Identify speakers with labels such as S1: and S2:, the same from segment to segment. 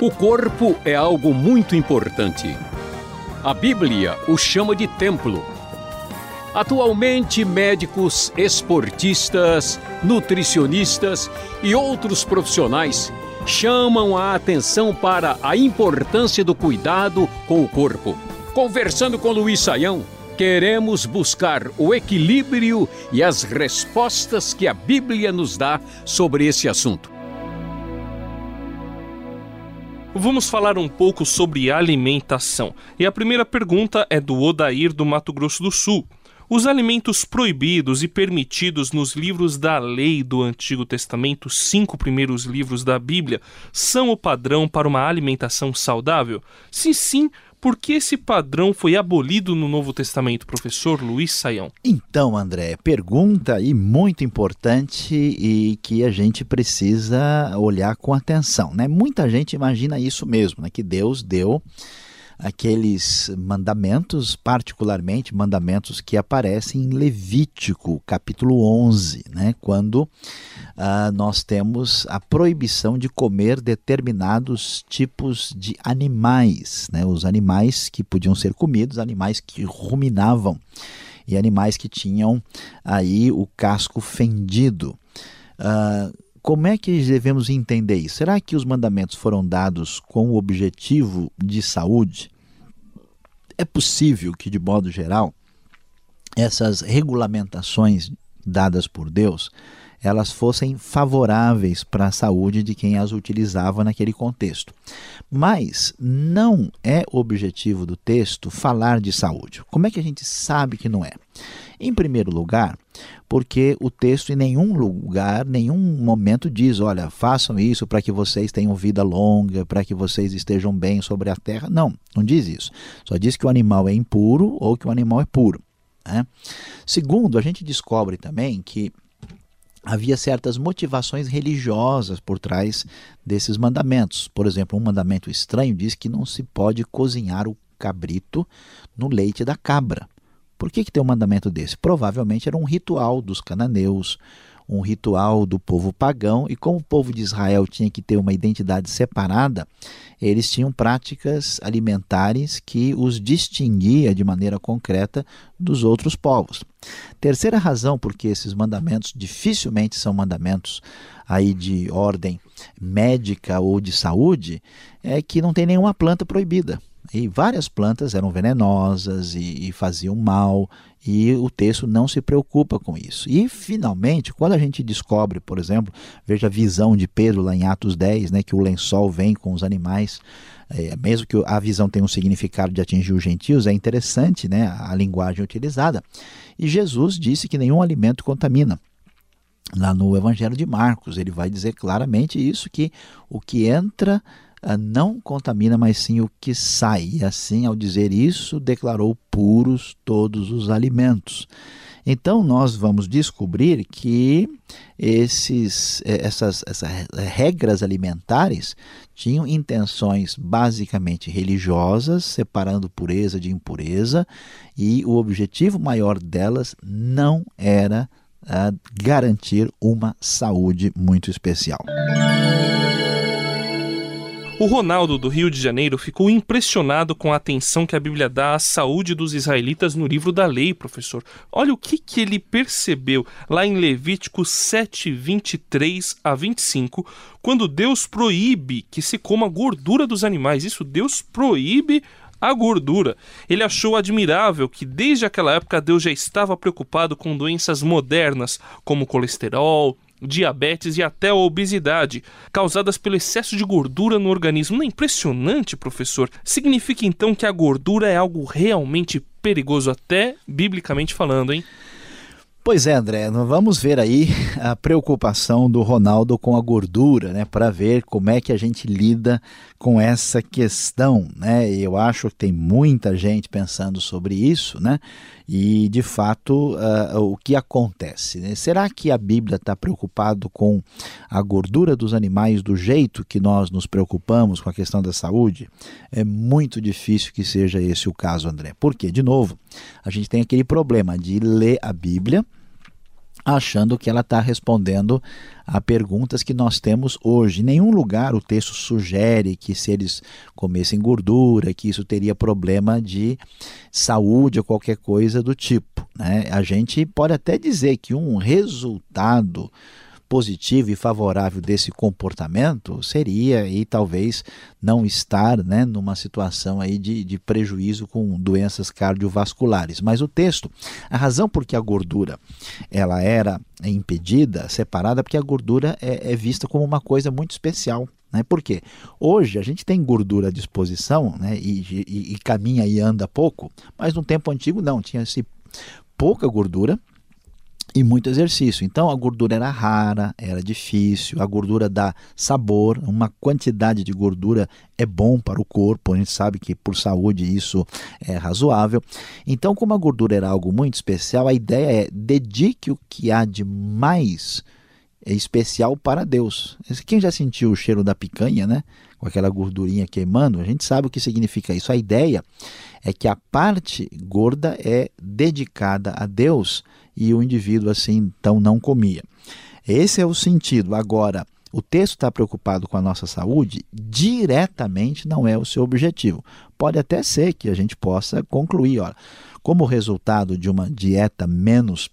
S1: O corpo é algo muito importante. A Bíblia o chama de templo. Atualmente, médicos, esportistas, nutricionistas e outros profissionais chamam a atenção para a importância do cuidado com o corpo. Conversando com Luiz Saião, queremos buscar o equilíbrio e as respostas que a Bíblia nos dá sobre esse assunto.
S2: Vamos falar um pouco sobre alimentação. E a primeira pergunta é do Odair do Mato Grosso do Sul. Os alimentos proibidos e permitidos nos livros da lei do Antigo Testamento, cinco primeiros livros da Bíblia, são o padrão para uma alimentação saudável? Se sim, por que esse padrão foi abolido no Novo Testamento, professor Luiz Saião?
S3: Então, André, pergunta e muito importante e que a gente precisa olhar com atenção. Né? Muita gente imagina isso mesmo, né? que Deus deu aqueles mandamentos, particularmente mandamentos que aparecem em Levítico, capítulo 11, né, quando uh, nós temos a proibição de comer determinados tipos de animais, né, os animais que podiam ser comidos, animais que ruminavam e animais que tinham aí o casco fendido. Uh, como é que devemos entender isso? Será que os mandamentos foram dados com o objetivo de saúde? É possível que, de modo geral, essas regulamentações dadas por Deus elas fossem favoráveis para a saúde de quem as utilizava naquele contexto. Mas não é objetivo do texto falar de saúde. Como é que a gente sabe que não é? Em primeiro lugar, porque o texto em nenhum lugar, nenhum momento diz, olha, façam isso para que vocês tenham vida longa, para que vocês estejam bem sobre a terra. Não, não diz isso. Só diz que o animal é impuro ou que o animal é puro. Né? Segundo, a gente descobre também que havia certas motivações religiosas por trás desses mandamentos. Por exemplo, um mandamento estranho diz que não se pode cozinhar o cabrito no leite da cabra. Por que, que tem um mandamento desse? Provavelmente era um ritual dos cananeus, um ritual do povo pagão, e como o povo de Israel tinha que ter uma identidade separada, eles tinham práticas alimentares que os distinguia de maneira concreta dos outros povos. Terceira razão por que esses mandamentos dificilmente são mandamentos aí de ordem médica ou de saúde é que não tem nenhuma planta proibida. E várias plantas eram venenosas e, e, faziam mal, e o texto não se preocupa com isso. E, finalmente, quando a gente descobre, por exemplo, veja a visão de Pedro lá em Atos 10, né, que o lençol vem com os animais, é, mesmo que a visão tenha um significado de atingir os gentios, é interessante né, a, linguagem utilizada. E Jesus disse que nenhum alimento contamina lá no Evangelho de Marcos. Ele vai dizer claramente isso: que o que entra não contamina, mas sim o que sai. E assim, ao dizer isso, declarou puros todos os alimentos. Então, nós vamos descobrir que esses, eh, essas, essas regras alimentares tinham intenções basicamente religiosas, separando pureza de impureza, e o objetivo maior delas não era uh, garantir uma saúde muito especial.
S2: O Ronaldo do Rio de Janeiro ficou impressionado com a atenção que a Bíblia dá à saúde dos israelitas no livro da lei, professor. Olha o que, que ele percebeu lá em Levítico 7, 23 a 25, quando Deus proíbe que se coma a gordura dos animais. Isso, Deus proíbe a gordura. Ele achou admirável que desde aquela época Deus já estava preocupado com doenças modernas, como colesterol, diabetes e até a obesidade, causadas pelo excesso de gordura no organismo. Não é impressionante, professor? Significa então que a gordura é algo realmente perigoso, até biblicamente falando, hein?
S3: Pois é, André, vamos ver aí a preocupação do Ronaldo com a gordura, né, para ver como é que a gente lida com essa questão, né? Eu acho que tem muita gente pensando sobre isso, né? E de fato, uh, o que acontece? Né? Será que a Bíblia está preocupado com a gordura dos animais do jeito que nós nos preocupamos com a questão da saúde? É muito difícil que seja esse o caso, André. Porque, de novo, a gente tem aquele problema de ler a Bíblia achando que ela está respondendo a perguntas que nós temos hoje. Em nenhum lugar o texto sugere que se eles comessem gordura, que isso teria problema de saúde ou qualquer coisa do tipo. Né? A gente pode até dizer que um resultado positivo e favorável desse comportamento seria e talvez não estar né, numa situação aí de, de prejuízo com doenças cardiovasculares. Mas o texto, a razão por que a gordura ela era impedida, separada, porque a gordura é, é vista como uma coisa muito especial. Né? Por quê? Hoje a gente tem gordura à disposição né, e, e, e caminha e anda pouco, mas no tempo antigo não, tinha-se pouca gordura e muito exercício. Então a gordura era rara, era difícil, a gordura dá sabor, uma quantidade de gordura é bom para o corpo, a gente sabe que por saúde isso é razoável. Então, como a gordura era algo muito especial, a ideia é dedique o que há de mais especial para Deus. Quem já sentiu o cheiro da picanha, né? Com aquela gordurinha queimando, a gente sabe o que significa isso. A ideia é que a parte gorda é dedicada a Deus e o indivíduo assim então não comia. Esse é o sentido. Agora, o texto está preocupado com a nossa saúde, diretamente não é o seu objetivo. Pode até ser que a gente possa concluir, olha, como resultado de uma dieta menos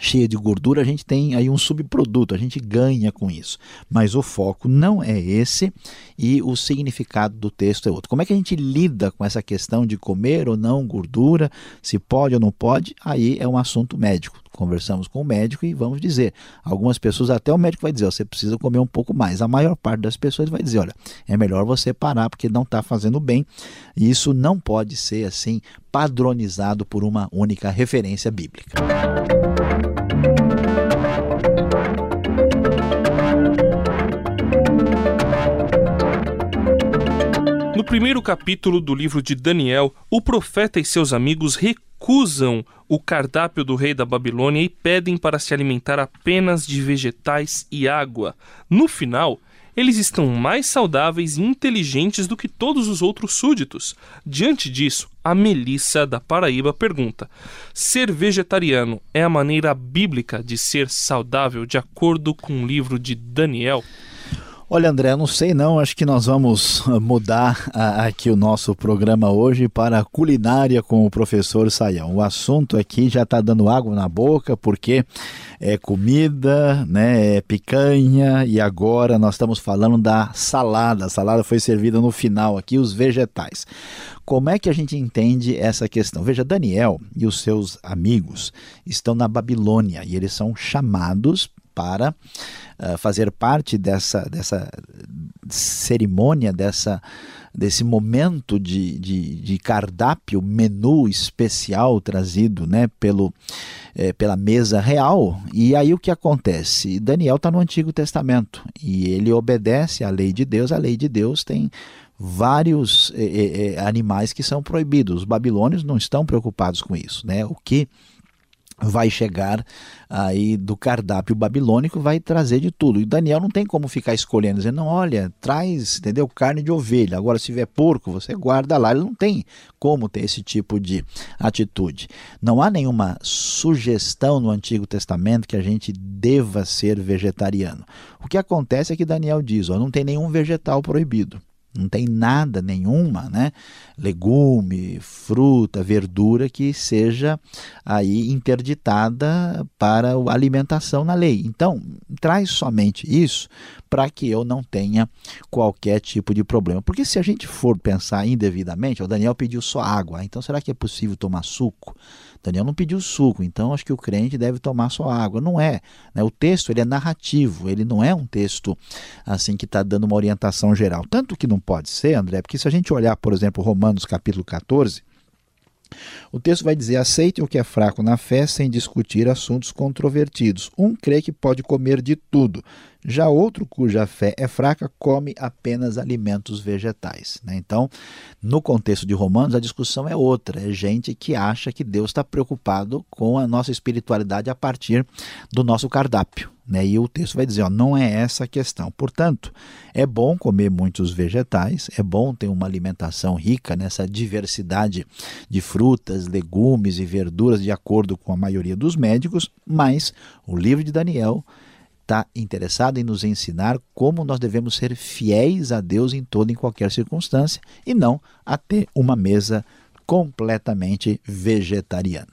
S3: cheia de gordura, a gente tem aí um subproduto, a gente ganha com isso. Mas o foco não é esse e o significado do texto é outro. Como é que a gente lida com essa questão de comer ou não gordura, se pode ou não pode? Aí é um assunto médico. Conversamos com o médico e vamos dizer. Algumas pessoas, até o médico vai dizer, você precisa comer um pouco mais. A maior parte das pessoas vai dizer, olha, é melhor você parar porque não está fazendo bem. E isso não pode ser assim padronizado por uma única referência bíblica.
S2: No primeiro capítulo do livro de Daniel, o profeta e seus amigos recusam o cardápio do rei da Babilônia e pedem para se alimentar apenas de vegetais e água. No final, eles estão mais saudáveis e inteligentes do que todos os outros súditos. Diante disso, a Melissa da Paraíba pergunta: Ser vegetariano é a maneira bíblica de ser saudável de acordo com o livro de Daniel?
S3: Olha, André, não sei não, acho que nós vamos mudar aqui o nosso programa hoje para culinária com o professor Saião. O assunto aqui já está dando água na boca, porque é comida, né, é picanha, e agora nós estamos falando da salada. A salada foi servida no final aqui, os vegetais. Como é que a gente entende essa questão? Veja, Daniel e os seus amigos estão na Babilônia e eles são chamados para uh, fazer parte dessa, dessa cerimônia, dessa, desse momento de, de, de cardápio, menu especial trazido né, pelo, é, pela mesa real. E aí o que acontece? Daniel está no Antigo Testamento e ele obedece à lei de Deus. A lei de Deus tem vários é, é, animais que são proibidos. Os babilônios não estão preocupados com isso. Né? O que vai chegar aí do cardápio babilônico, vai trazer de tudo. E Daniel não tem como ficar escolhendo, dizendo, não, olha, traz, entendeu, carne de ovelha. Agora, se tiver porco, você guarda lá. Ele não tem como ter esse tipo de atitude. Não há nenhuma sugestão no Antigo Testamento que a gente deva ser vegetariano. O que acontece é que Daniel diz, ó, não tem nenhum vegetal proibido. Não tem nada, nenhuma, né? Legume, fruta, verdura que seja aí interditada para a alimentação na lei. Então, traz somente isso para que eu não tenha qualquer tipo de problema. Porque se a gente for pensar indevidamente, o Daniel pediu só água, então será que é possível tomar suco? Daniel não pediu suco, então acho que o crente deve tomar só água. Não é. Né? O texto ele é narrativo, ele não é um texto assim que está dando uma orientação geral. Tanto que não pode ser, André, porque se a gente olhar, por exemplo, Romanos capítulo 14, o texto vai dizer: aceitem o que é fraco na fé sem discutir assuntos controvertidos. Um crê que pode comer de tudo, já outro, cuja fé é fraca, come apenas alimentos vegetais. Né? Então, no contexto de Romanos, a discussão é outra. É gente que acha que Deus está preocupado com a nossa espiritualidade a partir do nosso cardápio. Né? E o texto vai dizer: ó, não é essa a questão. Portanto, é bom comer muitos vegetais, é bom ter uma alimentação rica nessa diversidade de frutas, legumes e verduras, de acordo com a maioria dos médicos, mas o livro de Daniel está interessado em nos ensinar como nós devemos ser fiéis a Deus em toda e qualquer circunstância e não a ter uma mesa completamente vegetariana.